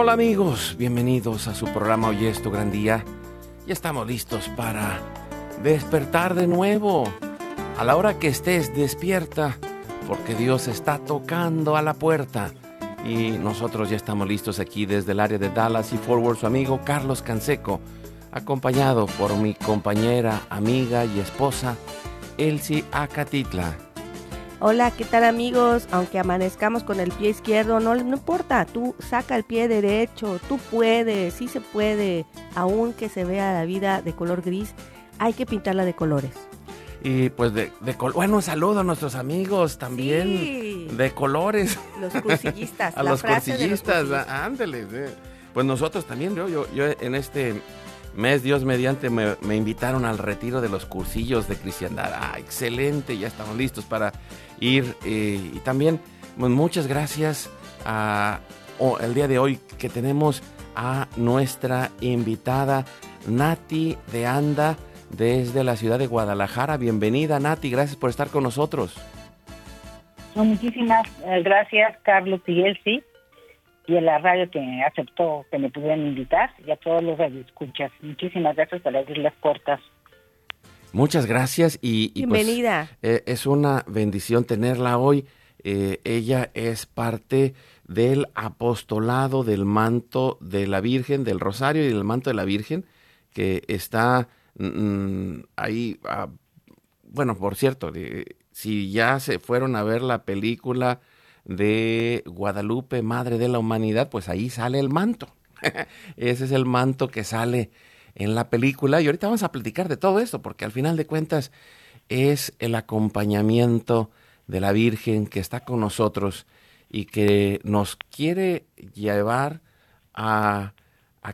Hola amigos, bienvenidos a su programa Hoy es tu gran día. Ya estamos listos para despertar de nuevo. A la hora que estés despierta, porque Dios está tocando a la puerta. Y nosotros ya estamos listos aquí desde el área de Dallas y Forward, su amigo Carlos Canseco, acompañado por mi compañera, amiga y esposa, Elsie Acatitla. Hola, ¿qué tal amigos? Aunque amanezcamos con el pie izquierdo, no, no importa, tú saca el pie derecho, tú puedes, sí se puede, aunque se vea la vida de color gris, hay que pintarla de colores. Y pues de, de col- bueno, saludo a nuestros amigos también Sí. de colores. Los cursillistas, a la los frase de los cursillistas, cursillistas. ándale. Pues nosotros también, yo, yo, yo en este mes, Dios mediante, me, me invitaron al retiro de los cursillos de cristiandad. Ah, excelente, ya estamos listos para ir. eh, y también, pues, muchas gracias a el día de hoy que tenemos a nuestra invitada Nati de Anda desde la ciudad de Guadalajara. Bienvenida, Nati, gracias por estar con nosotros. No, muchísimas eh, gracias, Carlos y Elsie, y a la radio que aceptó que me pudieran invitar, y a todos los radioescuchas. Muchísimas gracias por abrir las puertas. Muchas gracias y, y, pues, Bienvenida. eh, es una bendición tenerla hoy. Eh, ella es parte del apostolado del manto de la Virgen, del Rosario y del manto de la Virgen, que está mm, ahí. ah, bueno, por cierto, si ya se fueron a ver la película de Guadalupe, Madre de la Humanidad, pues ahí sale el manto. Ese es el manto que sale en la película. Y ahorita vamos a platicar de todo esto, porque al final de cuentas es el acompañamiento de la Virgen que está con nosotros y que nos quiere llevar a,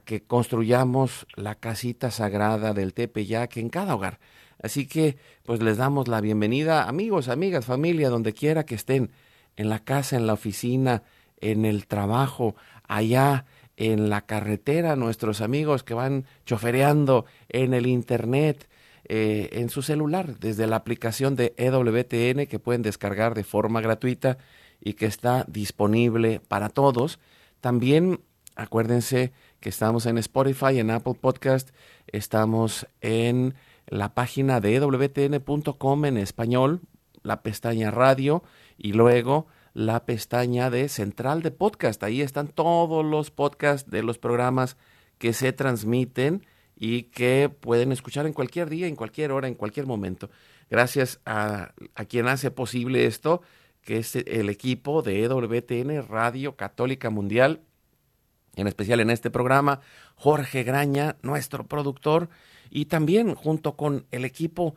que construyamos la casita sagrada del Tepeyac en cada hogar. Así que, pues les damos la bienvenida, amigos, amigas, familia, donde quiera que estén, en la casa, en la oficina, en el trabajo, allá en la carretera, nuestros amigos que van chofereando en el internet, eh, en su celular, desde la aplicación de EWTN que pueden descargar de forma gratuita y que está disponible para todos. También acuérdense que estamos en Spotify, en Apple Podcast, estamos en la página de ewtn.com en español, la pestaña radio y luego la pestaña de central de podcast. Ahí están todos los podcasts de los programas que se transmiten y que pueden escuchar en cualquier día, en cualquier hora, en cualquier momento. Gracias a, quien hace posible esto, que es el equipo de EWTN Radio Católica Mundial, en especial en este programa, Jorge Graña, nuestro productor, y también junto con el equipo,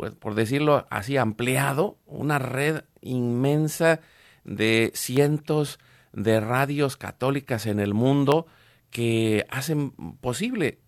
pues por decirlo así, ampliado, una red inmensa de cientos de radios católicas en el mundo que hacen posible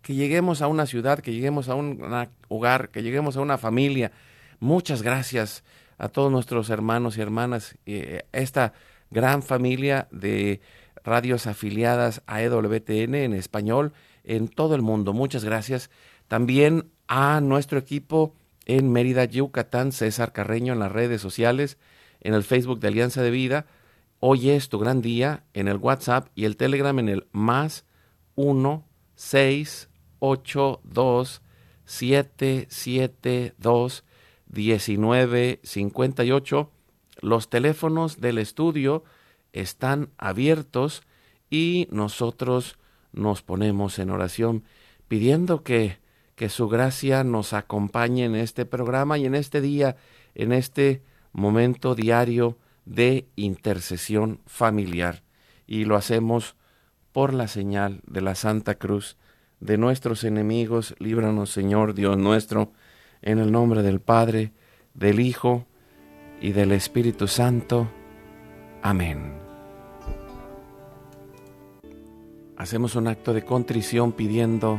que lleguemos a una ciudad, que lleguemos a un hogar, que lleguemos a una familia. Muchas gracias a todos nuestros hermanos y hermanas, eh, esta gran familia de radios afiliadas a EWTN en español en todo el mundo. Muchas gracias. También a nuestro equipo en Mérida, Yucatán, César Carreño en las redes sociales, en el Facebook de Alianza de Vida. Hoy es tu gran día en el WhatsApp y el Telegram en el más 1 6 8 2 7 7 2 19 58. Los teléfonos del estudio están abiertos y nosotros nos ponemos en oración pidiendo que, que su gracia nos acompañe en este programa y en este día, en este momento diario de intercesión familiar. Y lo hacemos por la señal de la Santa Cruz de nuestros enemigos. Líbranos, Señor Dios nuestro, en el nombre del Padre, del Hijo y del Espíritu Santo. Amén. Hacemos un acto de contrición pidiendo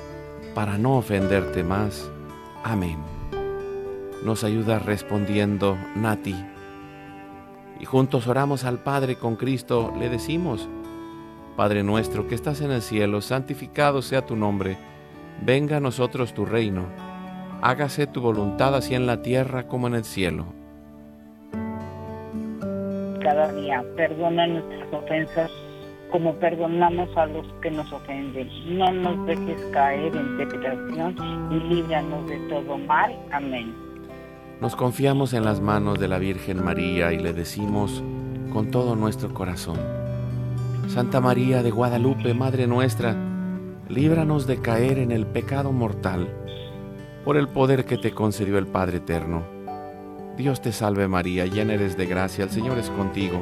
para no ofenderte más. Amén. Nos ayuda respondiendo Nati. Y juntos oramos al Padre con Cristo, le decimos, Padre nuestro que estás en el cielo, santificado sea tu nombre, venga a nosotros tu reino, hágase tu voluntad así en la tierra como en el cielo. Cada día perdona nuestras ofensas como perdonamos a los que nos ofenden. No nos dejes caer en tentación y líbranos de todo mal. Amén. Nos confiamos en las manos de la Virgen María y le decimos con todo nuestro corazón, Santa María de Guadalupe, Madre nuestra, líbranos de caer en el pecado mortal, por el poder que te concedió el Padre Eterno. Dios te salve María, llena eres de gracia, el Señor es contigo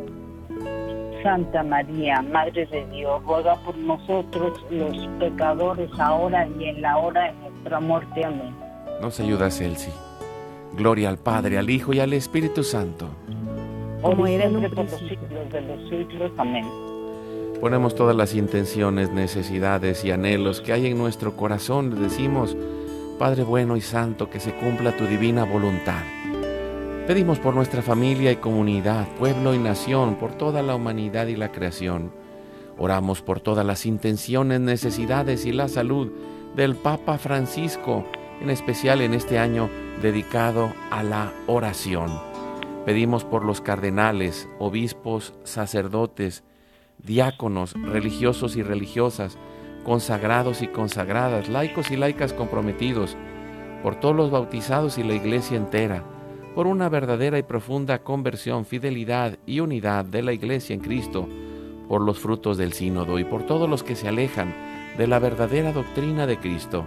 Santa María, Madre de Dios, ruega por nosotros los pecadores, ahora y en la hora de nuestra muerte. Amén. Nos ayuda, Celsi. Gloria al Padre, al Hijo y al Espíritu Santo. Como era en un por los siglos de los siglos. Amén. Ponemos todas las intenciones, necesidades y anhelos que hay en nuestro corazón. Le decimos, Padre bueno y santo, que se cumpla tu divina voluntad. Pedimos por nuestra familia y comunidad, pueblo y nación, por toda la humanidad y la creación. Oramos por todas las intenciones, necesidades y la salud del Papa Francisco, en especial en este año dedicado a la oración. Pedimos por los cardenales, obispos, sacerdotes, diáconos, religiosos y religiosas, consagrados y consagradas, laicos y laicas comprometidos, por todos los bautizados y la iglesia entera, por una verdadera y profunda conversión, fidelidad y unidad de la Iglesia en Cristo, por los frutos del sínodo y por todos los que se alejan de la verdadera doctrina de Cristo.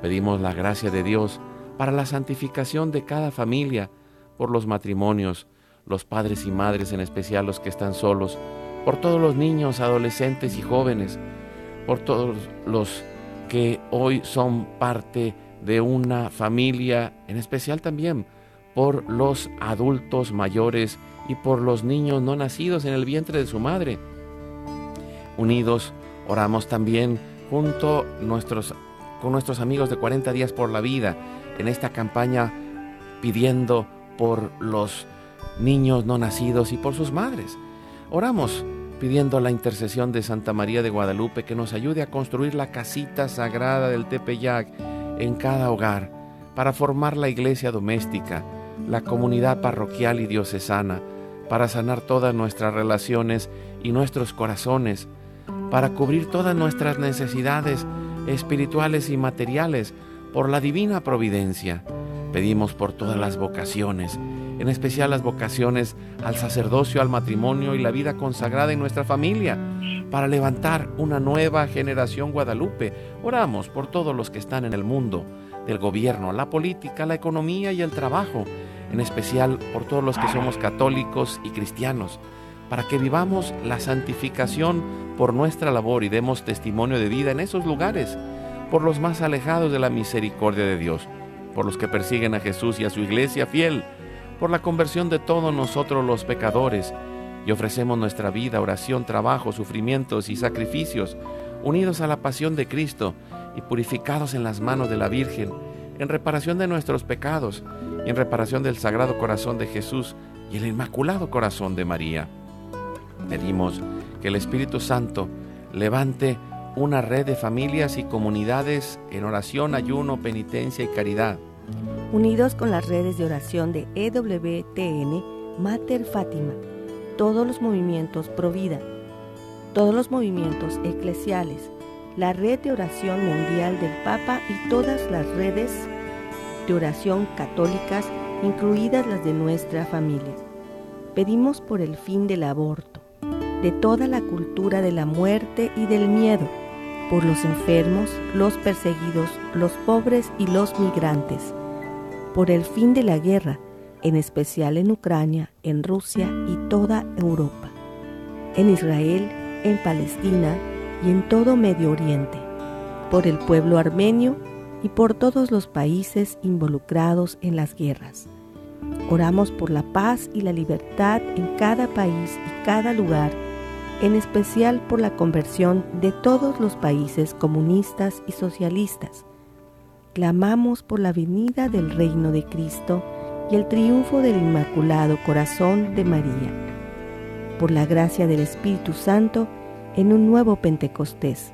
Pedimos la gracia de Dios para la santificación de cada familia, por los matrimonios, los padres y madres, en especial los que están solos, por todos los niños, adolescentes y jóvenes, por todos los que hoy son parte de una familia, en especial también por los adultos mayores y por los niños no nacidos en el vientre de su madre. Unidos, oramos también junto nuestros, con nuestros amigos de 40 días por la vida en esta campaña pidiendo por los niños no nacidos y por sus madres. Oramos pidiendo la intercesión de Santa María de Guadalupe que nos ayude a construir la casita sagrada del Tepeyac en cada hogar para formar la iglesia doméstica la comunidad parroquial y diocesana, para sanar todas nuestras relaciones y nuestros corazones, para cubrir todas nuestras necesidades espirituales y materiales por la divina providencia. Pedimos por todas las vocaciones, en especial las vocaciones al sacerdocio, al matrimonio y la vida consagrada en nuestra familia, para levantar una nueva generación guadalupe. Oramos por todos los que están en el mundo, del gobierno, la política, la economía y el trabajo, en especial por todos los que somos católicos y cristianos, para que vivamos la santificación por nuestra labor y demos testimonio de vida en esos lugares, por los más alejados de la misericordia de Dios, por los que persiguen a Jesús y a su iglesia fiel, por la conversión de todos nosotros los pecadores, y ofrecemos nuestra vida, oración, trabajo, sufrimientos y sacrificios, unidos a la pasión de Cristo y purificados en las manos de la Virgen, en reparación de nuestros pecados y en reparación del Sagrado Corazón de Jesús y el Inmaculado Corazón de María. Pedimos que el Espíritu Santo levante una red de familias y comunidades en oración, ayuno, penitencia y caridad. Unidos con las redes de oración de EWTN, Mater Fátima, todos los movimientos Provida, todos los movimientos eclesiales, la red de oración mundial del Papa y todas las redes de oración católicas, incluidas las de nuestra familia. Pedimos por el fin del aborto, de toda la cultura de la muerte y del miedo, por los enfermos, los perseguidos, los pobres y los migrantes, por el fin de la guerra, en especial en Ucrania, en Rusia y toda Europa, en Israel, en Palestina, y en todo Medio Oriente, por el pueblo armenio y por todos los países involucrados en las guerras. Oramos por la paz y la libertad en cada país y cada lugar, en especial por la conversión de todos los países comunistas y socialistas. Clamamos por la venida del reino de Cristo y el triunfo del Inmaculado Corazón de María. Por la gracia del Espíritu Santo, en un nuevo Pentecostés.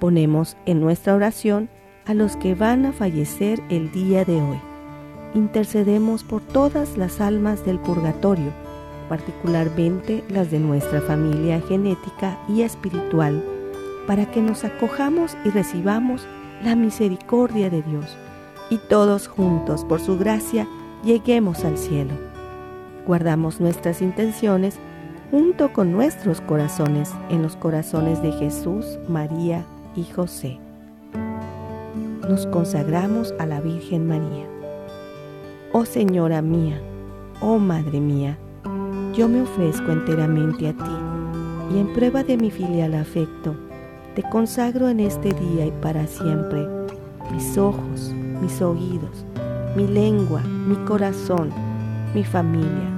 Ponemos en nuestra oración a los que van a fallecer el día de hoy. Intercedemos por todas las almas del purgatorio, particularmente las de nuestra familia genética y espiritual, para que nos acojamos y recibamos la misericordia de Dios y todos juntos, por su gracia, lleguemos al cielo. Guardamos nuestras intenciones junto con nuestros corazones en los corazones de Jesús, María y José. Nos consagramos a la Virgen María. Oh Señora mía, oh Madre mía, yo me ofrezco enteramente a ti y en prueba de mi filial afecto, te consagro en este día y para siempre mis ojos, mis oídos, mi lengua, mi corazón, mi familia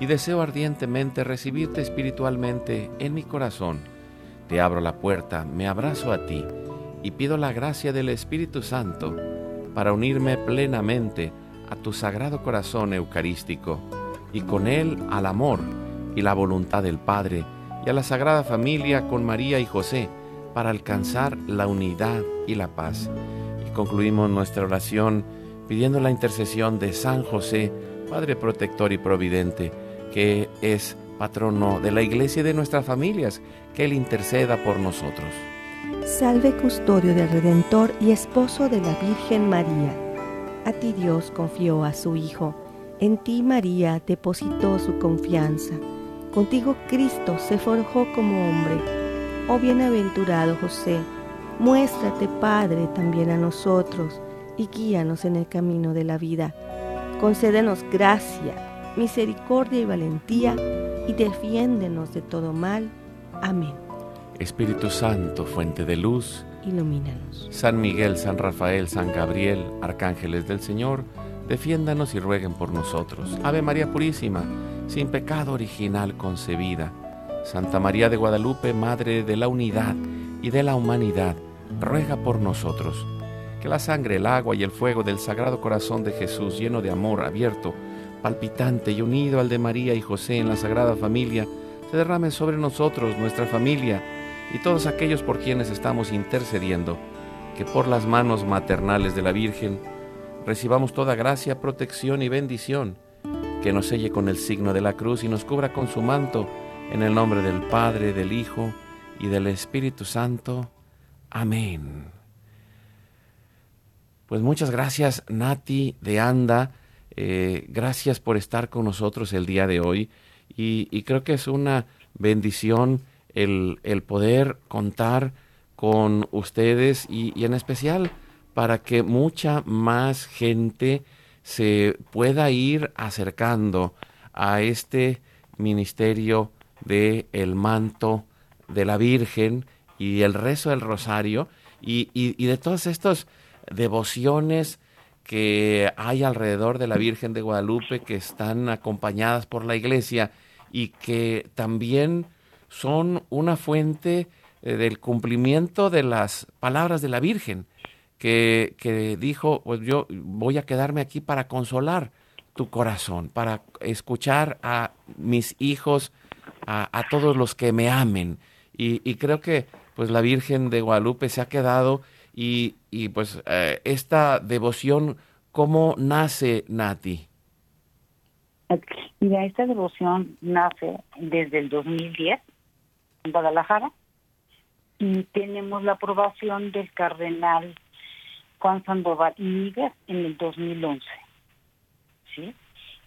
y deseo ardientemente recibirte espiritualmente en mi corazón. Te abro la puerta, me abrazo a ti y pido la gracia del Espíritu Santo para unirme plenamente a tu sagrado corazón eucarístico y con él al amor y la voluntad del Padre y a la Sagrada Familia con María y José para alcanzar la unidad y la paz. Y concluimos nuestra oración pidiendo la intercesión de San José, Padre protector y providente, que es patrono de la iglesia y de nuestras familias, que Él interceda por nosotros. Salve custodio del Redentor y esposo de la Virgen María. A ti Dios confió a su Hijo, en ti María depositó su confianza. Contigo Cristo se forjó como hombre. Oh bienaventurado José, muéstrate Padre también a nosotros y guíanos en el camino de la vida. Concédenos gracia misericordia y valentía, y defiéndenos de todo mal. Amén. Espíritu Santo, fuente de luz, ilumínanos. San Miguel, San Rafael, San Gabriel, arcángeles del Señor, defiéndanos y rueguen por nosotros. Ave María Purísima, sin pecado original concebida. Santa María de Guadalupe, Madre de la Unidad y de la Humanidad, ruega por nosotros. Que la sangre, el agua y el fuego del Sagrado Corazón de Jesús, lleno de amor, abierto, palpitante y unido al de María y José en la Sagrada Familia, se derrame sobre nosotros, nuestra familia y todos aquellos por quienes estamos intercediendo, que por las manos maternales de la Virgen recibamos toda gracia, protección y bendición, que nos selle con el signo de la cruz y nos cubra con su manto, en el nombre del Padre, del Hijo y del Espíritu Santo. Amén. Pues muchas gracias Nati de Anda, eh, gracias por estar con nosotros el día de hoy y, creo que es una bendición el, poder contar con ustedes y, en especial para que mucha más gente se pueda ir acercando a este ministerio de el manto de la Virgen y el rezo del rosario y, y de todas estas devociones que hay alrededor de la Virgen de Guadalupe que están acompañadas por la iglesia y que también son una fuente eh, del cumplimiento de las palabras de la Virgen, que, que, dijo, pues yo voy a quedarme aquí para consolar tu corazón, para escuchar a mis hijos, a, todos los que me amen. Y, creo que pues la Virgen de Guadalupe se ha quedado y, y pues eh, esta devoción, ¿cómo nace Nati? Mira, esta devoción nace desde el 2010 en Guadalajara y tenemos la aprobación del cardenal Juan Sandoval Miguel en el 2011. ¿sí?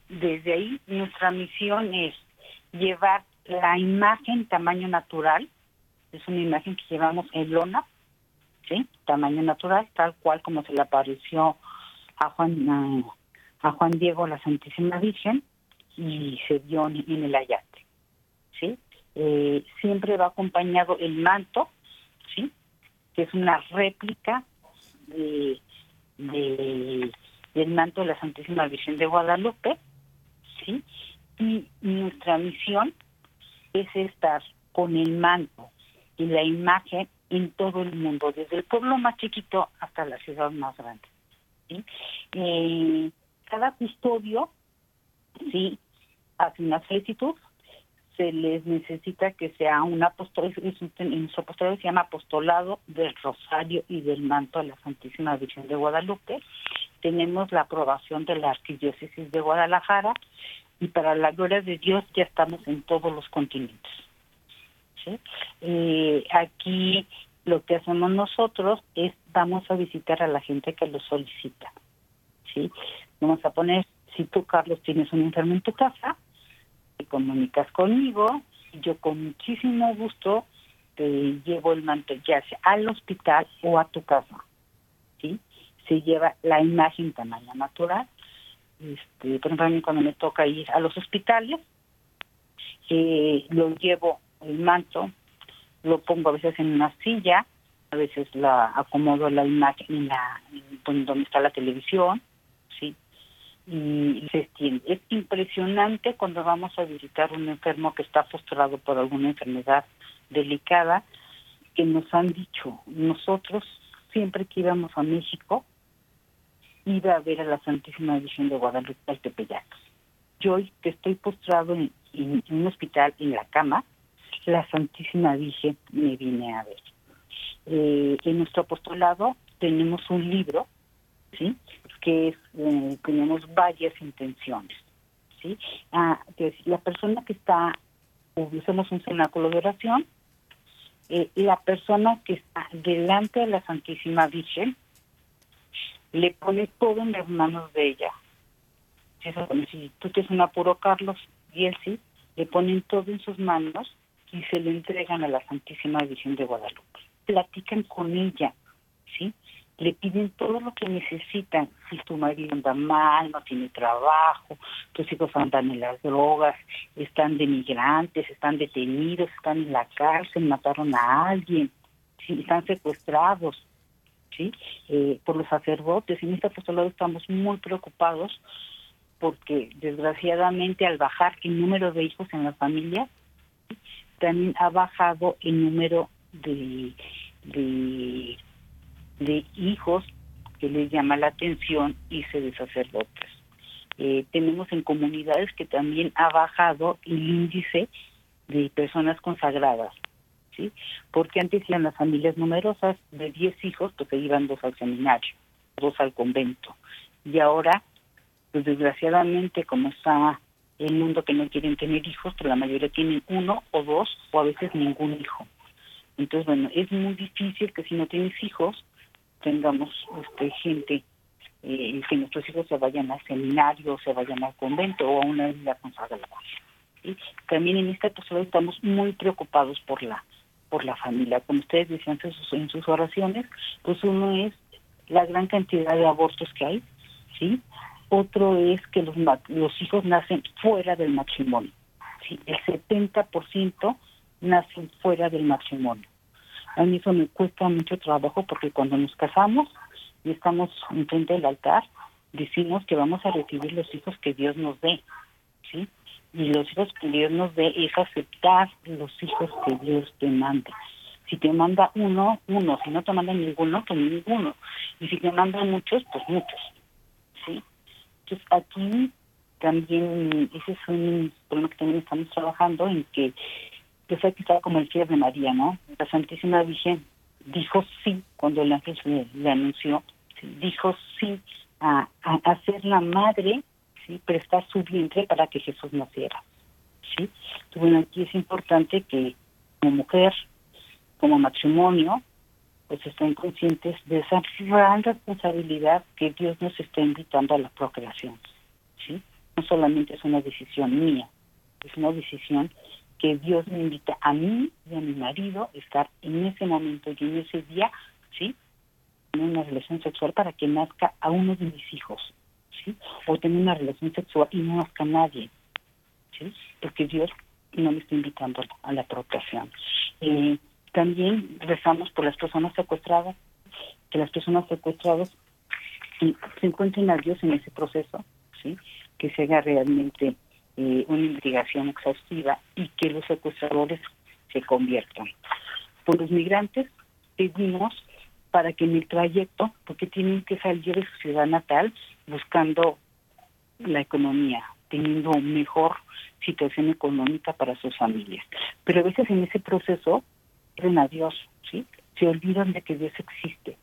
Desde ahí nuestra misión es llevar la imagen tamaño natural, es una imagen que llevamos en lona, ¿sí? tamaño natural, tal cual como se le apareció a Juan, a Juan Diego la Santísima Virgen, y se dio en, el ayate. ¿sí? Eh, siempre va acompañado el manto, ¿sí? que es una réplica de, del manto de la Santísima Virgen de Guadalupe, ¿sí? y nuestra misión es estar con el manto y la imagen en todo el mundo, desde el pueblo más chiquito hasta la ciudad más grande. Eh, cada custodio sí hace una solicitud, se les necesita que sea un apostolado, en nuestro apostolado se llama apostolado del Rosario y del Manto a la Santísima Virgen de Guadalupe. Tenemos la aprobación de la Arquidiócesis de Guadalajara y para la gloria de Dios ya estamos en todos los continentes. Eh, aquí lo que hacemos nosotros es vamos a visitar a la gente que lo solicita. ¿sí? Vamos a poner, si tú, Carlos, tienes un enfermo en tu casa, te comunicas conmigo yo con muchísimo gusto te llevo el manto ya sea al hospital o a tu casa. ¿sí? Se lleva la imagen tamaño natural. Este, por ejemplo, a mí cuando me toca ir a los hospitales, eh, lo llevo el manto, lo pongo a veces en una silla, a veces la acomodo la imagen en la en donde está la televisión, sí, y se extiende. Es impresionante cuando vamos a visitar un enfermo que está postrado por alguna enfermedad delicada, que nos han dicho, nosotros siempre que íbamos a México, iba a ver a la Santísima Virgen de Guadalupe al Tepeyac. Yo que estoy postrado en, un hospital, en la cama, la Santísima Virgen me viene a ver. Eh, en nuestro apostolado tenemos un libro, ¿sí? que eh, tenemos varias intenciones. ¿sí? Ah, la persona que está, hacemos un cenáculo de oración, eh, la persona que está delante de la Santísima Virgen le pone todo en las manos de ella. Si tú tienes un apuro, Carlos, y él sí, le ponen todo en sus manos y se lo entregan a la Santísima Virgen de Guadalupe. Platican con ella, ¿sí? le piden todo lo que necesitan. Si tu marido anda mal, no tiene trabajo, tus hijos andan en las drogas, están de migrantes, están detenidos, están en la cárcel, mataron a alguien, ¿sí? están secuestrados ¿sí? Eh, por los sacerdotes. En este apostolado estamos muy preocupados porque desgraciadamente al bajar el número de hijos en la familia, también ha bajado el número de, de hijos que les llama la atención irse de sacerdotes. eh, tenemos en comunidades que también ha bajado el índice de personas consagradas, ¿sí? Porque antes eran las familias numerosas, de 10 hijos, pues se iban dos al seminario, dos al convento. Y ahora, pues desgraciadamente, como está el mundo que no quieren tener hijos, pues la mayoría tienen uno o dos, o a veces ningún hijo. Entonces, bueno, es muy difícil que si no tienes hijos, tengamos este, gente eh, que nuestros hijos se vayan al seminario, se vayan al convento o a una vida consagrada. ¿sí? También en esta postura estamos muy preocupados por la por la familia. Como ustedes decían en sus oraciones, pues uno es la gran cantidad de abortos que hay, ¿sí? Otro es que los, los hijos nacen fuera del matrimonio, ¿sí? El 70% nacen fuera del matrimonio. A mí eso me cuesta mucho trabajo porque cuando nos casamos y estamos enfrente del altar, decimos que vamos a recibir los hijos que Dios nos dé, ¿sí? Y los hijos que Dios nos dé es aceptar los hijos que Dios te mande. Si te manda uno, uno. Si no te manda ninguno, pues ninguno. Y si te manda muchos, pues muchos. ¿Sí? Entonces aquí también, ese es un problema que también estamos trabajando en que pues hay que como el fiel de María, ¿no? La Santísima Virgen dijo sí cuando el ángel le, anunció, dijo sí a, a, ser la madre, sí, prestar su vientre para que Jesús naciera, sí. bueno, aquí es importante que como mujer, como matrimonio, pues estén conscientes de esa gran responsabilidad que Dios nos está invitando a la procreación, sí. No solamente es una decisión mía, es una decisión que Dios me invita a mí y a mi marido a estar en ese momento y en ese día, ¿sí? En una relación sexual para que nazca a uno de mis hijos, ¿sí? O tener una relación sexual y no nazca nadie, ¿sí? Porque Dios no me está invitando a la procreación. Eh, también rezamos por las personas secuestradas, que las personas secuestradas se encuentren a Dios en ese proceso, ¿sí? Que se haga realmente eh, una investigación exhaustiva y que los secuestradores se conviertan. Por los migrantes pedimos para que en el trayecto, porque tienen que salir de su ciudad natal buscando la economía, teniendo mejor situación económica para sus familias. Pero a veces en ese proceso a Dios, ¿sí? Se olvidan de que Dios existe.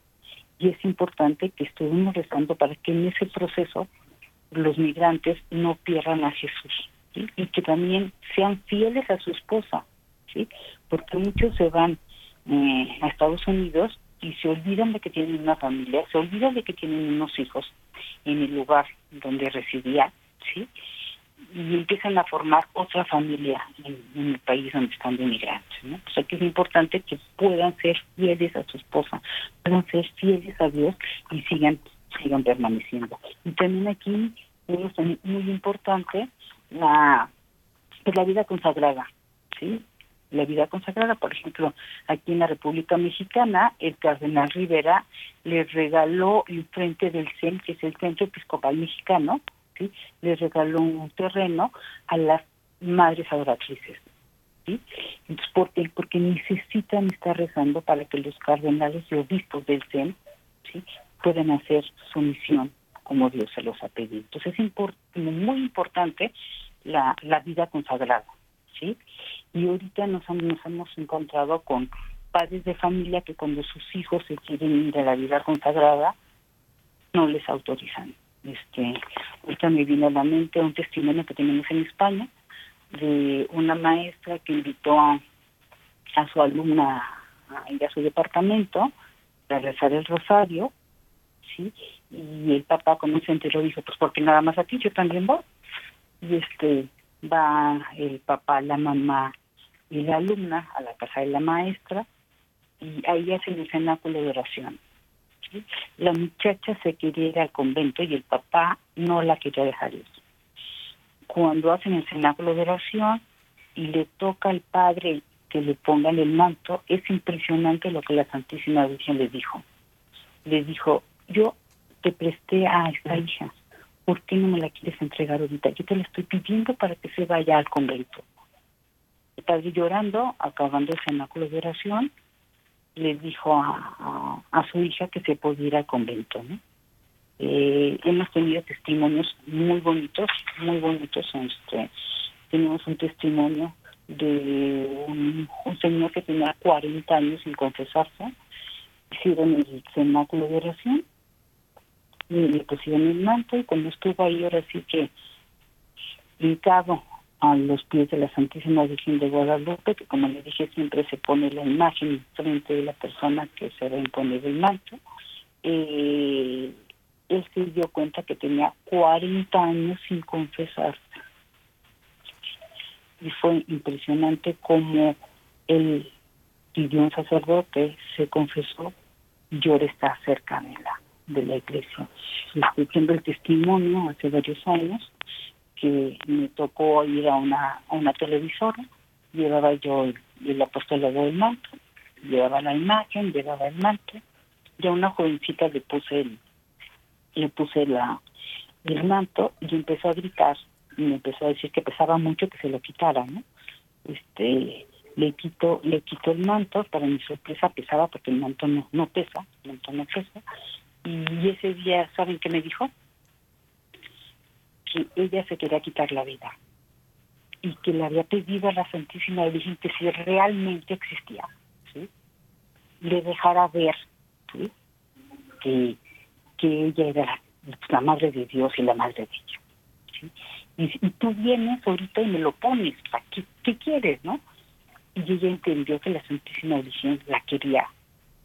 Y es importante que estemos rezando para que en ese proceso los migrantes no pierdan a Jesús y que también sean fieles a su esposa, ¿sí? porque muchos se van eh, a Estados Unidos y se olvidan de que tienen una familia, se olvidan de que tienen unos hijos en el lugar donde residía, ¿sí? Y empiezan a formar otra familia en, el país donde están de inmigrantes. ¿no? O sea que es importante que puedan ser fieles a su esposa, puedan ser fieles a Dios y sigan sigan permaneciendo. Y también aquí es muy importante la pues la vida consagrada, ¿sí? La vida consagrada, por ejemplo, aquí en la República Mexicana, el cardenal Rivera le regaló frente del CEN, que es el Centro Episcopal Mexicano, ¿sí? Le regaló un terreno a las madres adoratrices, ¿sí? Entonces, ¿por qué? Porque necesitan estar rezando para que los cardenales y obispos del CEN, ¿sí? Puedan hacer su misión como Dios se los ha pedido. Entonces es muy importante la, la vida consagrada, ¿sí? Y ahorita nos, nos hemos encontrado con padres de familia que cuando sus hijos se quieren ir a la vida consagrada, no les autorizan. Este, ahorita me viene a la mente un testimonio que tenemos en España de una maestra que invitó a, a su alumna a ir a su departamento a rezar el rosario, ¿sí? y el papá como se enteró dijo pues porque nada más aquí yo también voy y este va el papá la mamá y la alumna a la casa de la maestra y ahí hacen el cenáculo de oración la muchacha se quería ir al convento y el papá no la quería dejar ir cuando hacen el cenáculo de oración y le toca al padre que le pongan el manto es impresionante lo que la Santísima Virgen le dijo le dijo yo te presté a esta hija, ¿por qué no me la quieres entregar ahorita? Yo te la estoy pidiendo para que se vaya al convento. El padre llorando, acabando el cenáculo de oración, le dijo a, a, su hija que se podía ir al convento, ¿no? Eh, hemos tenido testimonios muy bonitos, muy bonitos. Este, tenemos un testimonio de un, señor que tenía 40 años sin confesarse, hicieron el cenáculo de oración, y le pusieron el manto y cuando estuvo ahí ahora sí que hincado a los pies de la Santísima Virgen de Guadalupe, que como le dije siempre se pone la imagen frente de la persona que se va a imponer el manto, eh, él se dio cuenta que tenía 40 años sin confesarse. Y fue impresionante como él pidió un sacerdote, se confesó, y ahora está cerca de la, de la iglesia. Escuchando el testimonio hace varios años que me tocó ir a una, a una televisora, llevaba yo el, el apostolado del manto, llevaba la imagen, llevaba el manto, y a una jovencita le puse el, le puse la, el manto y empezó a gritar y me empezó a decir que pesaba mucho que se lo quitara, ¿no? Este, le quito, le quito el manto, para mi sorpresa pesaba porque el manto no, no pesa, el manto no pesa, y ese día, ¿saben qué me dijo? Que ella se quería quitar la vida y que le había pedido a la Santísima Virgen que si realmente existía, ¿sí? le dejara ver ¿sí? que que ella era la madre de Dios y la madre de ella. ¿sí? Y, y, tú vienes ahorita y me lo pones, ¿para qué, qué quieres, no? Y ella entendió que la Santísima Virgen la quería.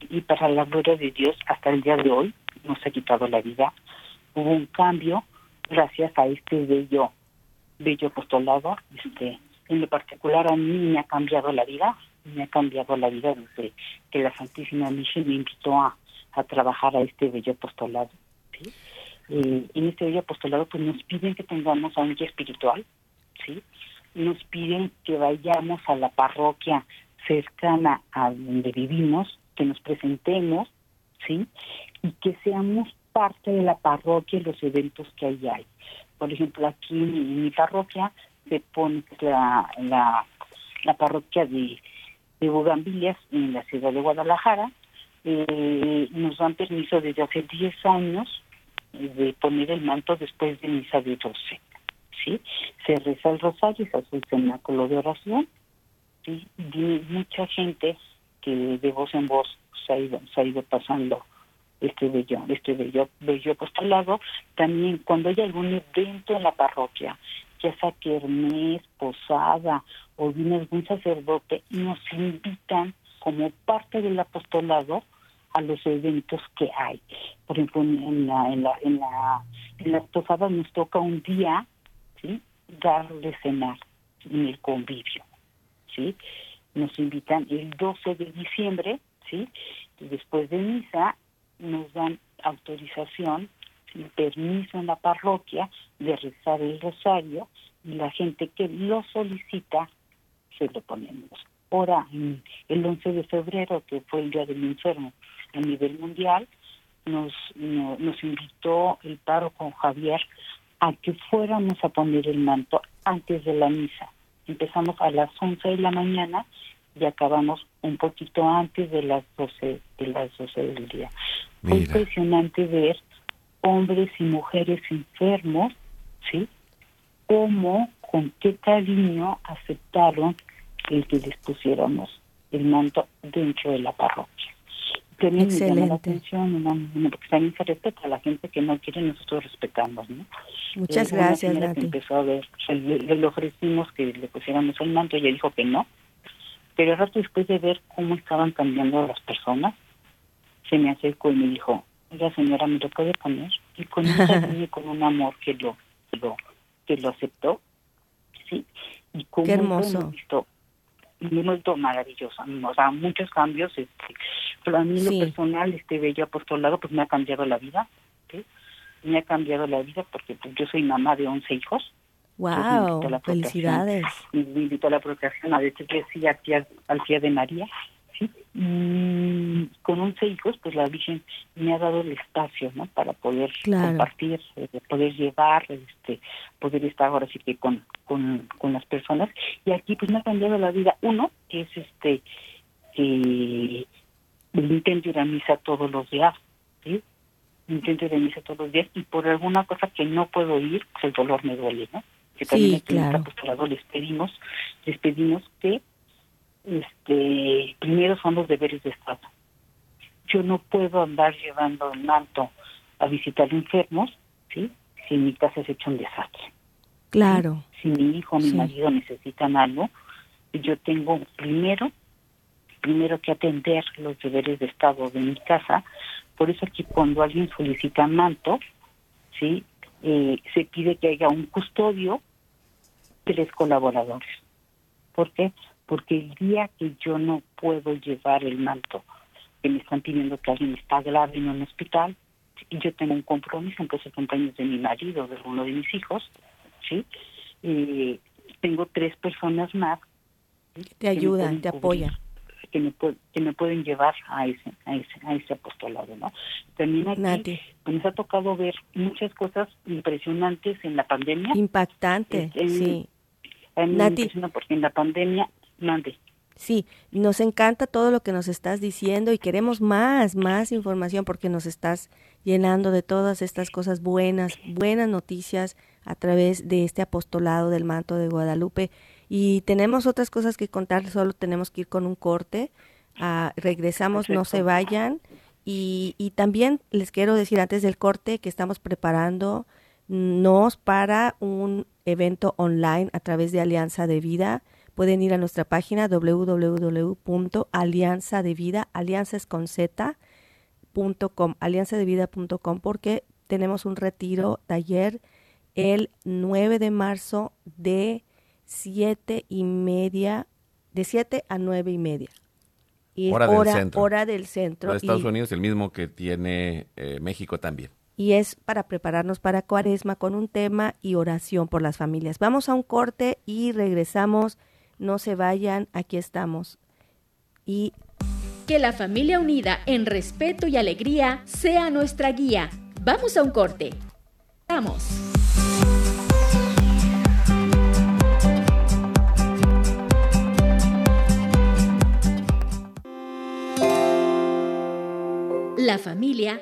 Y para la gloria de Dios, hasta el día de hoy, no se ha quitado la vida. Hubo un cambio gracias a este bello, bello apostolado. Este, en lo particular a mí me ha cambiado la vida, me ha cambiado la vida desde que la Santísima Virgen me invitó a, a trabajar a este bello apostolado. ¿sí? Eh, en este bello apostolado pues nos piden que tengamos a un guía espiritual, ¿sí? nos piden que vayamos a la parroquia cercana a donde vivimos, que nos presentemos, ¿sí? y que seamos parte de la parroquia y los eventos que ahí hay. Por ejemplo, aquí en mi parroquia se pone la, la, la parroquia de, de Bugambilias en la ciudad de Guadalajara, eh, nos dan permiso desde hace 10 años de poner el manto después de misa de 12. ¿sí? Se reza el rosario, se hace el cenáculo de oración. ¿sí? Y mucha gente que de voz en voz se ha ido, se ha ido pasando este bello, este bello, bello apostolado. También cuando hay algún evento en la parroquia, ya sea kermés, posada o viene algún sacerdote, nos invitan como parte del apostolado a los eventos que hay. Por ejemplo, en la, en la, en la, en las posadas nos toca un día, ¿sí? Darle cenar en el convivio, ¿sí? Nos invitan el 12 de diciembre, ¿sí? Y después de misa nos dan autorización permiso en la parroquia de rezar el rosario y la gente que lo solicita se lo ponemos. Ahora, el 11 de febrero, que fue el Día del Enfermo, a nivel mundial, nos, no, nos invitó el párroco Javier a que fuéramos a poner el manto antes de la misa. Empezamos a las 11 de la mañana y acabamos un poquito antes de las 12, de las 12 del día. Fue impresionante ver hombres y mujeres enfermos, ¿sí? Cómo, con qué cariño aceptaron el que les pusiéramos el manto dentro de la parroquia también Excelente. me llama la atención, ¿no? porque también se respeta a la gente que no quiere, nosotros respetamos, ¿no? Muchas eh, gracias, Nati. empezó a ver, le, le, ofrecimos que le pusiéramos el manto y ella dijo que no, pero rato después de ver cómo estaban cambiando las personas, se me acercó y me dijo, la señora, ¿me lo puede poner? Y con con un amor que lo, lo, que lo aceptó, ¿sí? Y como Qué hermoso. Visto, vuelto maravilloso, o sea, muchos cambios, este, pero a mí sí. lo personal, este bello apostolado, pues me ha cambiado la vida, ¿sí? me ha cambiado la vida porque pues, yo soy mamá de 11 hijos. ¡Wow! ¡Felicidades! Me invito a la procreación a decirle sí a tía, al tía de María, ¿sí? Y con 11 hijos, pues la Virgen me ha dado el espacio, ¿no? Para poder claro. compartir, eh, poder llevar, este, poder estar ahora sí que con, con, con las personas. Y aquí, pues me ha cambiado la vida. Uno, que es este, el intento ir a misa todos los días, ¿sí? intento ir a misa todos los días y por alguna cosa que no puedo ir, pues el dolor me duele, ¿no? Que también Sí, aquí en el claro. apostolado les pedimos, les pedimos que este primero son los deberes de Estado. Yo no puedo andar llevando el manto a visitar enfermos, ¿sí? Si mi casa se hecho un desastre. Claro. Si mi hijo o mi Sí. marido necesitan algo, yo tengo primero primero que atender los deberes de Estado de mi casa. Por eso aquí cuando alguien solicita manto, sí, Eh, se pide que haya un custodio, tres colaboradores. ¿Por qué? Porque el día que yo no puedo llevar el manto, que me están pidiendo que alguien está grave en un hospital, y yo tengo un compromiso, aunque sea cumpleaños de mi marido, de uno de mis hijos, ¿sí? Eh, tengo tres personas más ¿sí? Te ayudan, te cubrir, apoyan. que me, que me pueden llevar a ese, a ese, a ese apostolado, ¿no? También aquí Nati, pues, nos ha tocado ver muchas cosas impresionantes en la pandemia. impactante, sí. Me Nati. en la pandemia, mande. Sí, nos encanta todo lo que nos estás diciendo y queremos más, más información porque nos estás llenando de todas estas cosas buenas, buenas noticias a través de este apostolado del manto de Guadalupe. Y tenemos otras cosas que contar, solo tenemos que ir con un corte. Ah, regresamos, no se vayan. Y, y también les quiero decir antes del corte que estamos preparando nos para un evento online a través de Alianza de Vida. Pueden ir a nuestra página www.alianzadevida, alianzas con z, punto com, alianzadevida.com, porque tenemos un retiro taller el 9 de marzo de 7 y media, de 7 a 9 y media. Y Hora del hora, centro. hora del centro. de Estados y- Unidos, el mismo que tiene eh, México también. Y es para prepararnos para Cuaresma con un tema y oración por las familias. Vamos a un corte y regresamos. No se vayan, aquí estamos. Y Que la familia unida en respeto y alegría sea nuestra guía. Vamos a un corte. Vamos. La familia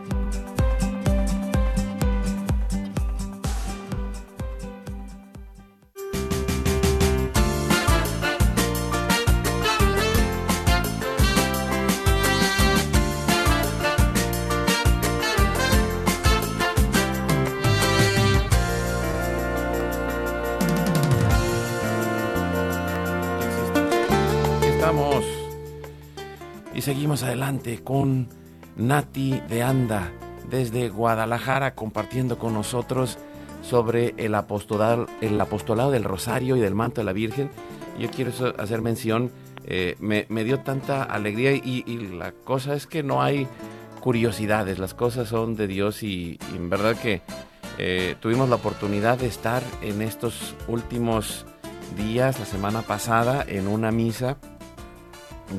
Seguimos adelante con Nati de Anda desde Guadalajara compartiendo con nosotros sobre el apostolado, el apostolado del Rosario y del manto de la Virgen. Yo quiero hacer mención, eh, me, dio tanta alegría y, la cosa es que no hay curiosidades, las cosas son de Dios y, en verdad que eh, tuvimos la oportunidad de estar en estos últimos días, la semana pasada, en una misa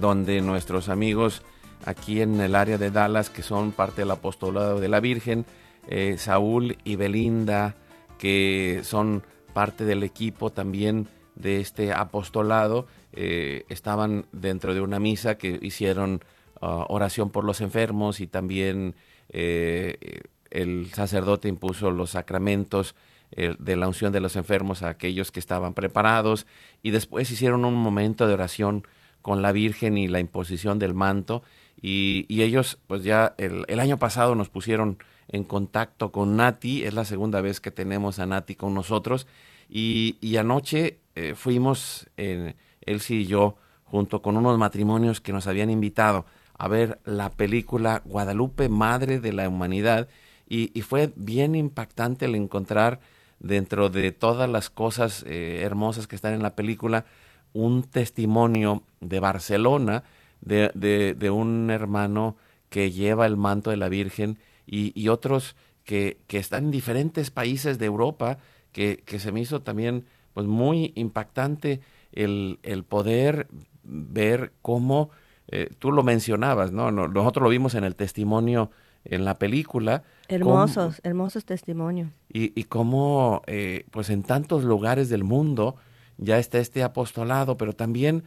donde nuestros amigos aquí en el área de Dallas, que son parte del apostolado de la Virgen, eh, Saúl y Belinda, que son parte del equipo también de este apostolado, eh, estaban dentro de una misa que hicieron uh, oración por los enfermos y también eh, el sacerdote impuso los sacramentos de la unción de los enfermos a aquellos que estaban preparados. Y después hicieron un momento de oración con la Virgen y la imposición del manto y, ellos pues ya el, el, año pasado nos pusieron en contacto con Nati, es la segunda vez que tenemos a Nati con nosotros y, y anoche eh, fuimos, eh, Elsie y yo, junto con unos matrimonios que nos habían invitado a ver la película Guadalupe, Madre de la Humanidad y, y fue bien impactante el encontrar dentro de todas las cosas eh, hermosas que están en la película un testimonio de Barcelona, de, de, un hermano que lleva el manto de la Virgen y, otros que, que, están en diferentes países de Europa, que, que, se me hizo también pues muy impactante el, el poder ver cómo, eh, tú lo mencionabas, ¿no? Nosotros lo vimos en el testimonio en la película. Hermosos, hermosos testimonios. Y, y cómo, eh, pues en tantos lugares del mundo ya está este apostolado, pero también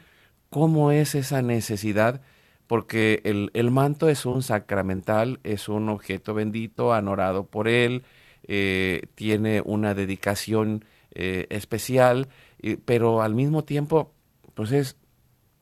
cómo es esa necesidad, porque el, manto es un sacramental, es un objeto bendito, anorado por él, eh, tiene una dedicación eh, especial, pero al mismo tiempo, pues es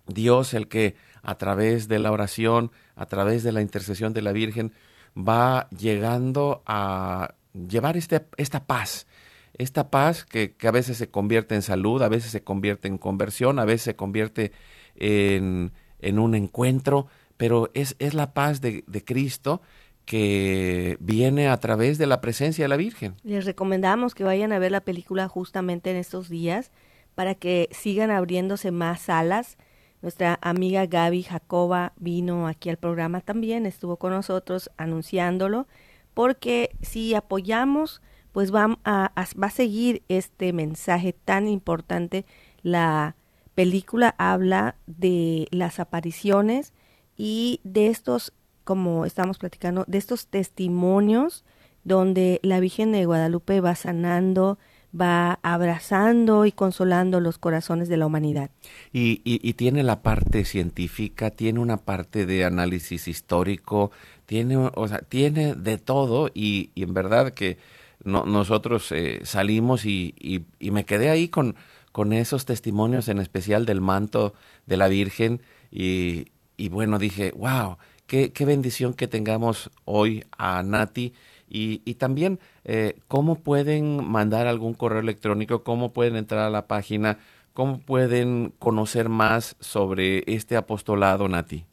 Dios el que a través de la oración, a través de la intercesión de la Virgen, va llegando a llevar este, esta paz, esta paz que, que, a veces se convierte en salud, a veces se convierte en conversión, a veces se convierte en, un encuentro, pero es, es la paz de, Cristo que viene a través de la presencia de la Virgen. Les recomendamos que vayan a ver la película justamente en estos días para que sigan abriéndose más salas. Nuestra amiga Gaby Jacoba vino aquí al programa también, estuvo con nosotros anunciándolo, porque si apoyamos, pues va a, va a seguir este mensaje tan importante, la película habla de las apariciones y de estos, como estamos platicando, de estos testimonios donde la Virgen de Guadalupe va sanando, va abrazando y consolando los corazones de la humanidad. Y, y, tiene la parte científica, tiene una parte de análisis histórico, tiene, o sea, tiene de todo y, y en verdad que no, nosotros eh, salimos y, y, me quedé ahí con, con esos testimonios, en especial del manto de la Virgen. Y, y bueno, dije, wow, qué, qué, bendición que tengamos hoy a Nati. Y, también, eh, ¿cómo pueden mandar algún correo electrónico? ¿Cómo pueden entrar a la página? ¿Cómo pueden conocer más sobre este apostolado, Nati?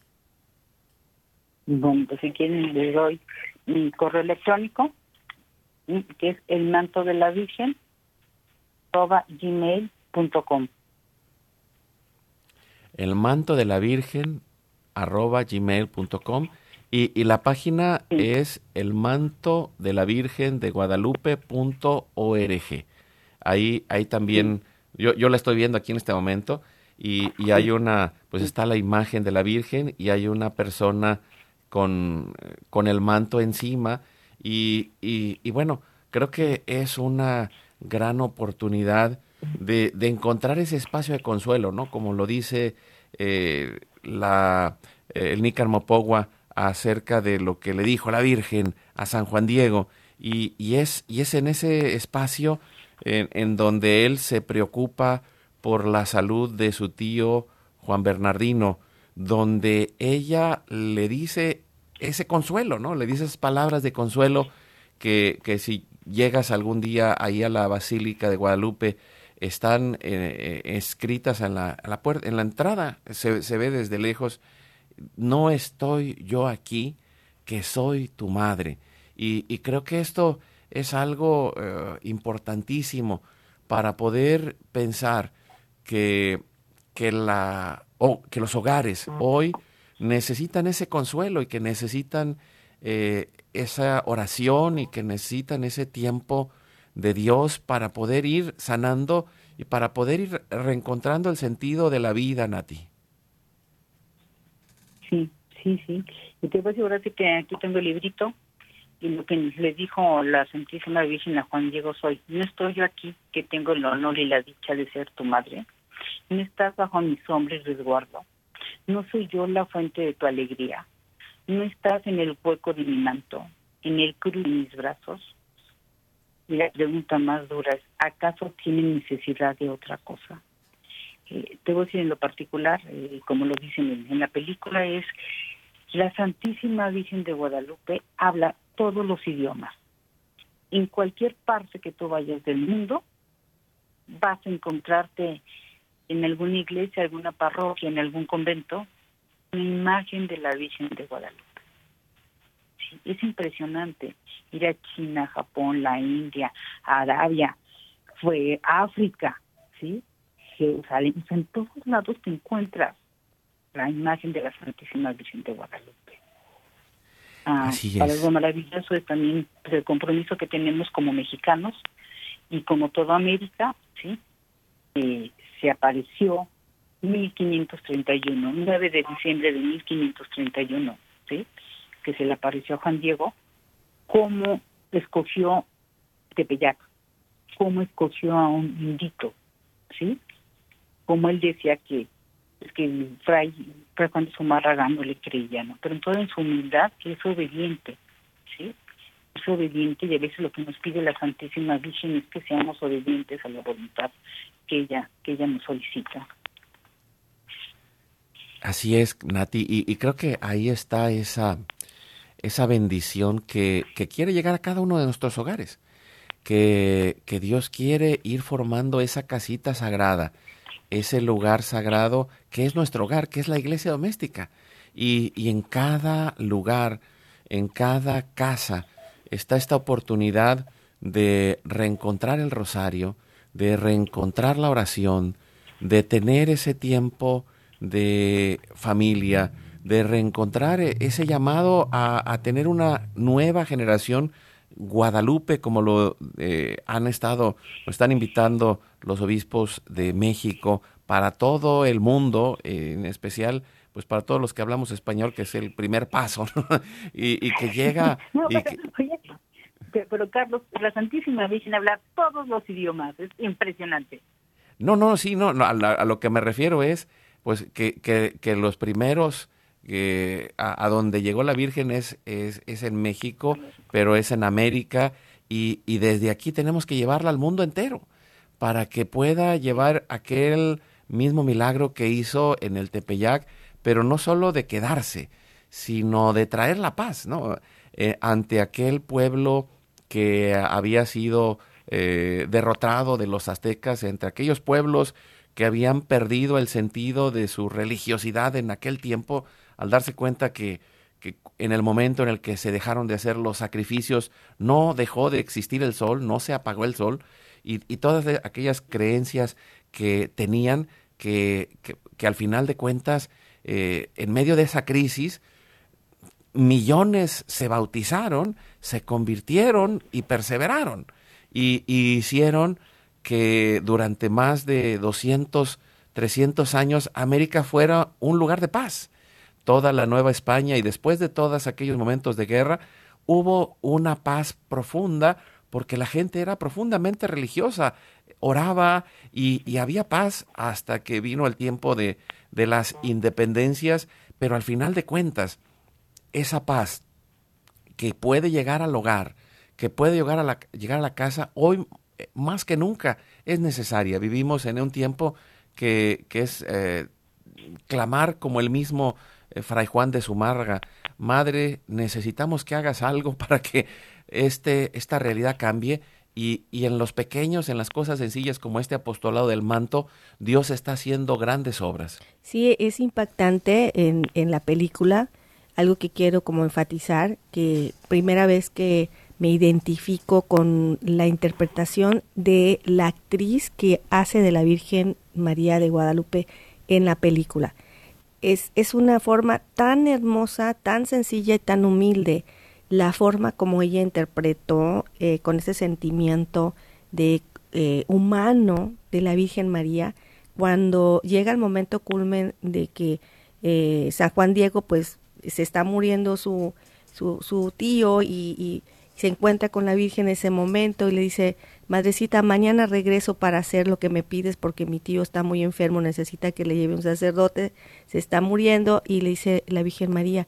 Bueno, pues si quieren les doy mi correo electrónico, que es el manto de la Virgen, gmail el manto de la Virgen arroba gmail.com y, y la página es el manto de la Virgen de Guadalupe.org. Ahí, ahí también, yo, yo la estoy viendo aquí en este momento y, y, hay una, pues está la imagen de la Virgen y hay una persona con, con el manto encima y, y, bueno, creo que es una gran oportunidad de, de, encontrar ese espacio de consuelo, ¿no? Como lo dice eh, la, eh, el Nícar Mopogua acerca de lo que le dijo la Virgen a San Juan Diego. Y, y, es, y es en ese espacio en, en, donde él se preocupa por la salud de su tío Juan Bernardino, donde ella le dice ese consuelo, ¿no? Le dice esas palabras de consuelo que, que si llegas algún día ahí a la Basílica de Guadalupe, están eh, eh, escritas en la, puerta, en la entrada, se, ve desde lejos, no estoy yo aquí, que soy tu madre. Y, creo que esto es algo eh, importantísimo para poder pensar que, que, la, que los hogares hoy necesitan ese consuelo y que necesitan eh, esa oración y que necesitan ese tiempo de Dios para poder ir sanando y para poder ir reencontrando el sentido de la vida, Nati. Sí, sí, sí. Y te voy a sí que aquí tengo el librito y lo que le dijo la Santísima Virgen a Juan Diego soy, no estoy yo aquí que tengo el honor y la dicha de ser tu madre, no estás bajo mi sombra y resguardo, no soy yo la fuente de tu alegría, no estás en el hueco de mi manto, en el cruz de mis brazos. Y la pregunta más dura es, ¿acaso tienen necesidad de otra cosa? Eh, te voy a decir en lo particular, eh, como lo dicen en, la película, es la Santísima Virgen de Guadalupe habla todos los idiomas. En cualquier parte que tú vayas del mundo, vas a encontrarte en alguna iglesia, alguna parroquia, en algún convento, una imagen de la Virgen de Guadalupe. es impresionante ir a China, Japón, la India, Arabia, fue África, ¿sí? Jerusalén, en todos lados te encuentras la imagen de la Santísima Virgen de Guadalupe. Ah, Así es. Algo maravilloso es también el compromiso que tenemos como mexicanos y como toda América, ¿sí? Eh, se apareció 1531, 9 de diciembre de 1531, ¿sí? que se le apareció a Juan Diego, cómo escogió Tepeyac, cómo escogió a un indito, ¿sí? como él decía que es que fray, fray Juan de Zumárraga no le creía, ¿no? Pero en toda en su humildad es obediente, ¿sí? Obediente y a veces lo que nos pide la Santísima Virgen es que seamos obedientes a la voluntad que ella, que ella nos solicita. Así es, Nati, y, creo que ahí está esa, esa bendición que, que, quiere llegar a cada uno de nuestros hogares, que, que Dios quiere ir formando esa casita sagrada, ese lugar sagrado que es nuestro hogar, que es la iglesia doméstica. Y, y en cada lugar, en cada casa, está esta oportunidad de reencontrar el rosario, de reencontrar la oración, de tener ese tiempo de familia, de reencontrar ese llamado a, tener una nueva generación. Guadalupe, como lo eh, han estado, lo están invitando los obispos de México para todo el mundo, en especial pues para todos los que hablamos español, que es el primer paso, y, que llega... pero, Carlos, la Santísima Virgen habla todos los idiomas, es impresionante. No, no, sí, no, a, lo que me refiero es pues que, que, que los primeros que a, donde llegó la Virgen es, es, es, en México, pero es en América y, y, desde aquí tenemos que llevarla al mundo entero para que pueda llevar aquel mismo milagro que hizo en el Tepeyac, pero no solo de quedarse, sino de traer la paz. Eh, ante aquel pueblo que había sido eh, derrotado de los aztecas, entre aquellos pueblos que habían perdido el sentido de su religiosidad en aquel tiempo, al darse cuenta que, en el momento en el que se dejaron de hacer los sacrificios, no dejó de existir el sol, no se apagó el sol, y, todas aquellas creencias que tenían que, que, al final de cuentas, eh, en medio de esa crisis, millones se bautizaron, se convirtieron y perseveraron, y, y hicieron que durante más de 200, 300 años América fuera un lugar de paz. Toda la Nueva España y después de todos aquellos momentos de guerra, hubo una paz profunda porque la gente era profundamente religiosa, oraba y, había paz hasta que vino el tiempo de, de, las independencias, pero al final de cuentas, esa paz que puede llegar al hogar, que puede llegar a la, llegar a la casa, hoy eh, más que nunca es necesaria. Vivimos en un tiempo que, que es eh, clamar como el mismo eh, Fray Juan de Zumárraga, Madre, necesitamos que hagas algo para que este, esta realidad cambie Y, y, en los pequeños, en las cosas sencillas como este apostolado del manto, Dios está haciendo grandes obras. Sí, es impactante en, en la película, algo que quiero como enfatizar, que primera vez que me identifico con la interpretación de la actriz que hace de la Virgen María de Guadalupe en la película. Es, es una forma tan hermosa, tan sencilla y tan humilde la forma como ella interpretó eh, con ese sentimiento de eh, humano de la Virgen María cuando llega el momento culmen de que eh, San Juan Diego pues se está muriendo su, su, su tío y, y, se encuentra con la Virgen en ese momento y le dice, Madrecita, mañana regreso para hacer lo que me pides porque mi tío está muy enfermo, necesita que le lleve un sacerdote, se está muriendo y le dice la Virgen María,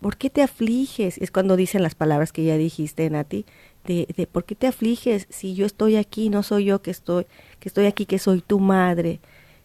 ¿por qué te afliges? Es cuando dicen las palabras que ya dijiste, Nati, de, de ¿por qué te afliges si yo estoy aquí, no soy yo que estoy, que estoy aquí, que soy tu madre?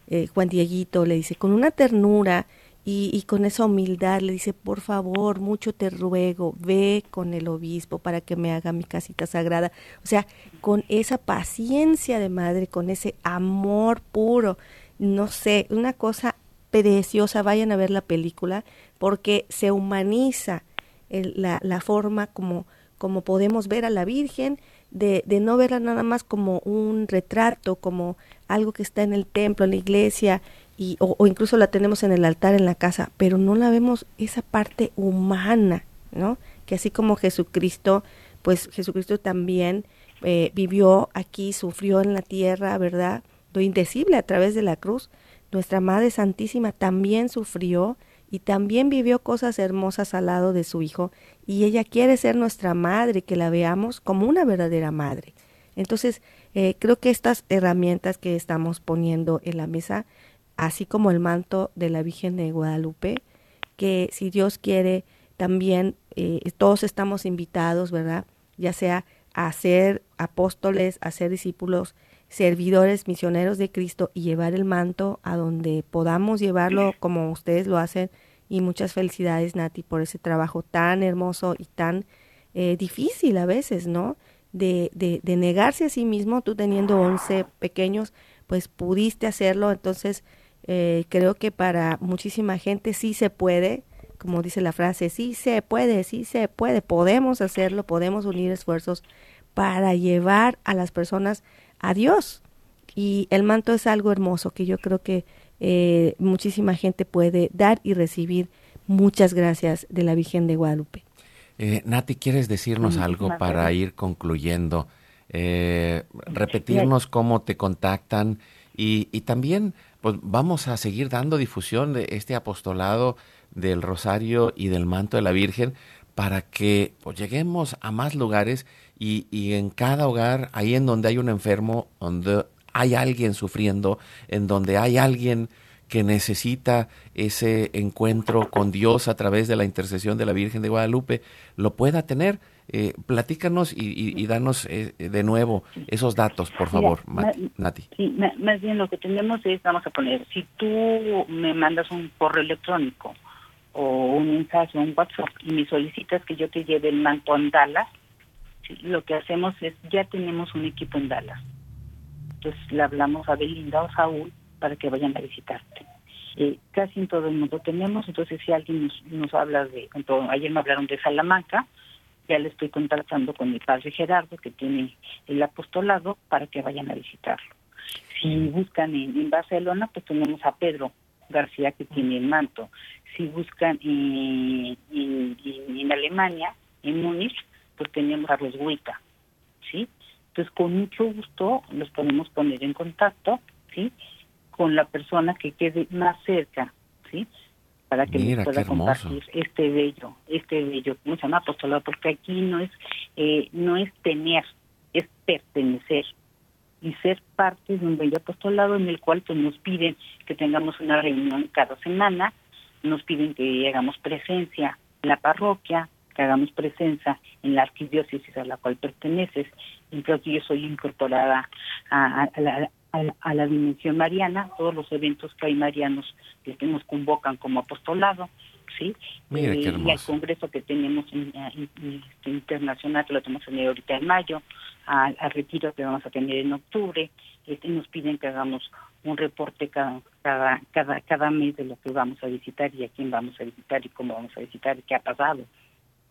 Eh, Juan Dieguito le dice, con una ternura y, y, con esa humildad le dice, por favor, mucho te ruego, ve con el obispo para que me haga mi casita sagrada. O sea, con esa paciencia de madre, con ese amor puro, no sé, una cosa preciosa, vayan a ver la película, porque se humaniza la, forma como, como podemos ver a la Virgen, de, de, no verla nada más como un retrato, como algo que está en el templo, en la iglesia, y, o, o, incluso la tenemos en el altar en la casa, pero no la vemos esa parte humana, ¿no? Que así como Jesucristo, pues Jesucristo también eh, vivió aquí, sufrió en la tierra, ¿verdad? Lo indecible a través de la cruz. Nuestra Madre Santísima también sufrió y también vivió cosas hermosas al lado de su hijo y ella quiere ser nuestra madre, que la veamos como una verdadera madre. Entonces, eh, creo que estas herramientas que estamos poniendo en la mesa, así como el manto de la Virgen de Guadalupe, que si Dios quiere, también eh, todos estamos invitados, ¿verdad? Ya sea a ser apóstoles, a ser discípulos, servidores, misioneros de Cristo y llevar el manto a donde podamos llevarlo como ustedes lo hacen. Y muchas felicidades, Nati, por ese trabajo tan hermoso y tan eh, difícil a veces, ¿no? De, de, de, negarse a sí mismo, tú teniendo 11 pequeños, pues pudiste hacerlo. Entonces, eh, creo que para muchísima gente sí se puede, como dice la frase, sí se puede, sí se puede, podemos hacerlo, podemos unir esfuerzos para llevar a las personas a Dios. Y el manto es algo hermoso que yo creo que eh, muchísima gente puede dar y recibir. Muchas gracias de la Virgen de Guadalupe. Eh, Nati, ¿quieres decirnos Mm, algo para ir concluyendo? Eh, repetirnos cómo te contactan y, y también pues vamos a seguir dando difusión de este apostolado del Rosario y del Manto de la Virgen para que pues, lleguemos a más lugares y, y, en cada hogar, ahí en donde hay un enfermo, donde hay alguien sufriendo, en donde hay alguien que necesita ese encuentro con Dios a través de la intercesión de la Virgen de Guadalupe, lo pueda tener. Eh, platícanos y, y, y danos eh, de nuevo esos datos, por favor, Mira, Mati, Nati. Sí, más bien lo que tenemos es, vamos a poner, si tú me mandas un correo electrónico o un mensaje, un WhatsApp y me solicitas que yo te lleve el manto sí, lo que hacemos es, ya tenemos un equipo en Dallas. Entonces le hablamos a Belinda o Saúl para que vayan a visitarte. Eh, casi en todo el mundo tenemos, entonces si alguien nos, nos habla de, entonces, ayer me hablaron de Salamanca, ya le estoy contactando con el padre Gerardo, que tiene el apostolado, para que vayan a visitarlo. Si buscan en, Barcelona, pues tenemos a Pedro García, que tiene el manto. Si buscan en, en Alemania, en Múnich, pues tenemos a los Wicca, ¿sí? Entonces, con mucho gusto los podemos poner en contacto, ¿sí? Con la persona que quede más cerca, ¿sí? para que Mira, les pueda compartir este bello, este bello, ¿cómo se llama? Apostolado, porque aquí no es, eh, no es tener, es pertenecer y ser parte de un bello apostolado en el cual pues nos piden que tengamos una reunión cada semana, nos piden que hagamos presencia en la parroquia, que hagamos presencia en la arquidiócesis a la cual perteneces, entonces yo soy incorporada a, a, a la, a, a, la dimensión mariana, todos los eventos que hay marianos que nos convocan como apostolado, ¿sí? Qué Eh, y al congreso que tenemos in- in- internacional, que lo tenemos tener ahorita en mayo, al, al retiro que vamos a tener en octubre, este, nos piden que hagamos un reporte cada, cada, cada, cada mes de lo que vamos a visitar y a quién vamos a visitar y cómo vamos a visitar y qué ha pasado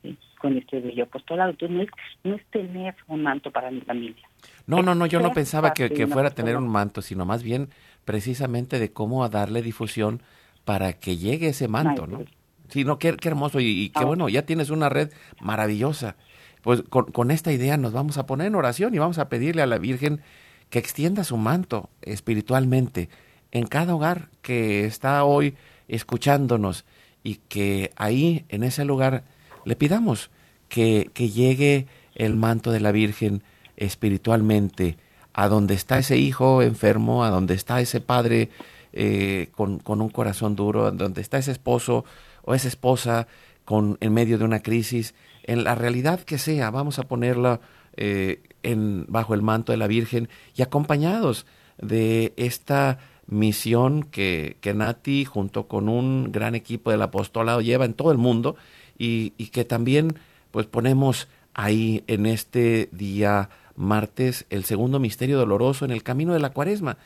¿sí? con este bello apostolado. Entonces no es, no es tener un manto para mi familia. No, no, no, yo no pensaba que, fuera a tener un manto, sino más bien precisamente de cómo a darle difusión para que llegue ese manto, ¿no? Sí, no, qué, qué hermoso y, y qué Ah. bueno, ya tienes una red maravillosa. Pues con, con esta idea nos vamos a poner en oración y vamos a pedirle a la Virgen que extienda su manto espiritualmente en cada hogar que está hoy escuchándonos y que ahí, en ese lugar, le pidamos que, que llegue el manto de la Virgen espiritualmente a donde está ese hijo enfermo, a donde está ese padre eh, con, con un corazón duro, a donde está ese esposo o esa esposa con, en medio de una crisis, en la realidad que sea, vamos a ponerla eh, en, bajo el manto de la Virgen y acompañados de esta misión que, que Nati junto con un gran equipo del apostolado lleva en todo el mundo y, que también pues ponemos ahí en este día martes el segundo misterio doloroso en el camino de la cuaresma,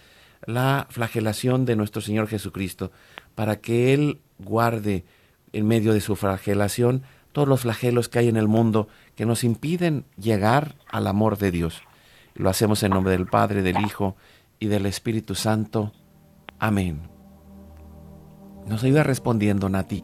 la flagelación de nuestro Señor Jesucristo, para que Él guarde en medio de su flagelación todos los flagelos que hay en el mundo que nos impiden llegar al amor de Dios. Lo hacemos en nombre del Padre, del Hijo y del Espíritu Santo. Amén. Nos ayuda respondiendo, Nati.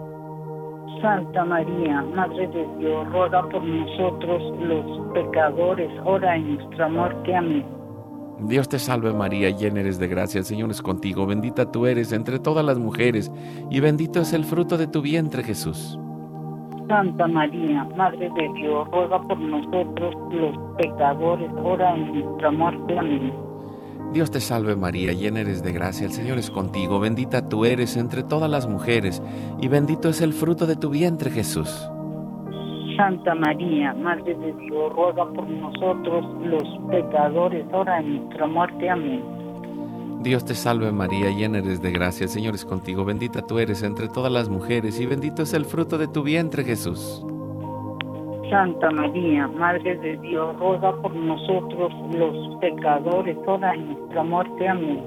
Santa María, Madre de Dios, ruega por nosotros los pecadores ahora en nuestra muerte. Amén. Dios te salve María, llena eres de gracia, el Señor es contigo, bendita tú eres entre todas las mujeres y bendito es el fruto de tu vientre Jesús. Santa María, Madre de Dios, ruega por nosotros los pecadores ahora en nuestra muerte. Amén. Dios te salve María, llena eres de gracia, el Señor es contigo, bendita tú eres entre todas las mujeres, y bendito es el fruto de tu vientre Jesús. Santa María, Madre de Dios, ruega por nosotros los pecadores ahora en nuestra muerte. Amén. Dios te salve María, llena eres de gracia, el Señor es contigo, bendita tú eres entre todas las mujeres, y bendito es el fruto de tu vientre Jesús. Santa María, Madre de Dios, ruega por nosotros los pecadores en nuestra muerte. Amén.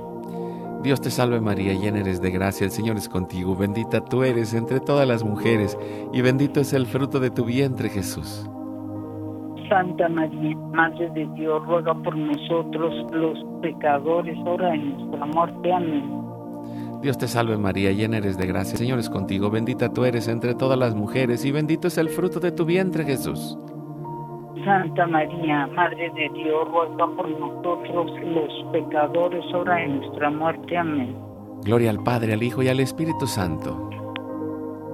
Dios te salve María, llena eres de gracia, el Señor es contigo, bendita tú eres entre todas las mujeres, y bendito es el fruto de tu vientre Jesús. Santa María, Madre de Dios, ruega por nosotros los pecadores ahora en nuestra muerte. Amén. Dios te salve María, llena eres de gracia, el Señor es contigo, bendita tú eres entre todas las mujeres, y bendito es el fruto de tu vientre Jesús. Santa María, Madre de Dios, ruega por nosotros los pecadores ahora y en nuestra muerte. Amén. Gloria al Padre, al Hijo y al Espíritu Santo.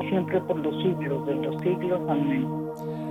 Siempre por los siglos de los siglos. Amén.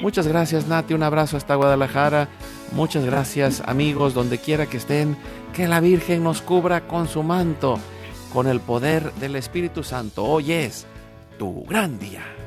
Muchas gracias Nati, un abrazo hasta Guadalajara. Muchas gracias amigos, donde quiera que estén, que la Virgen nos cubra con su manto, con el poder del Espíritu Santo. Hoy es tu gran día.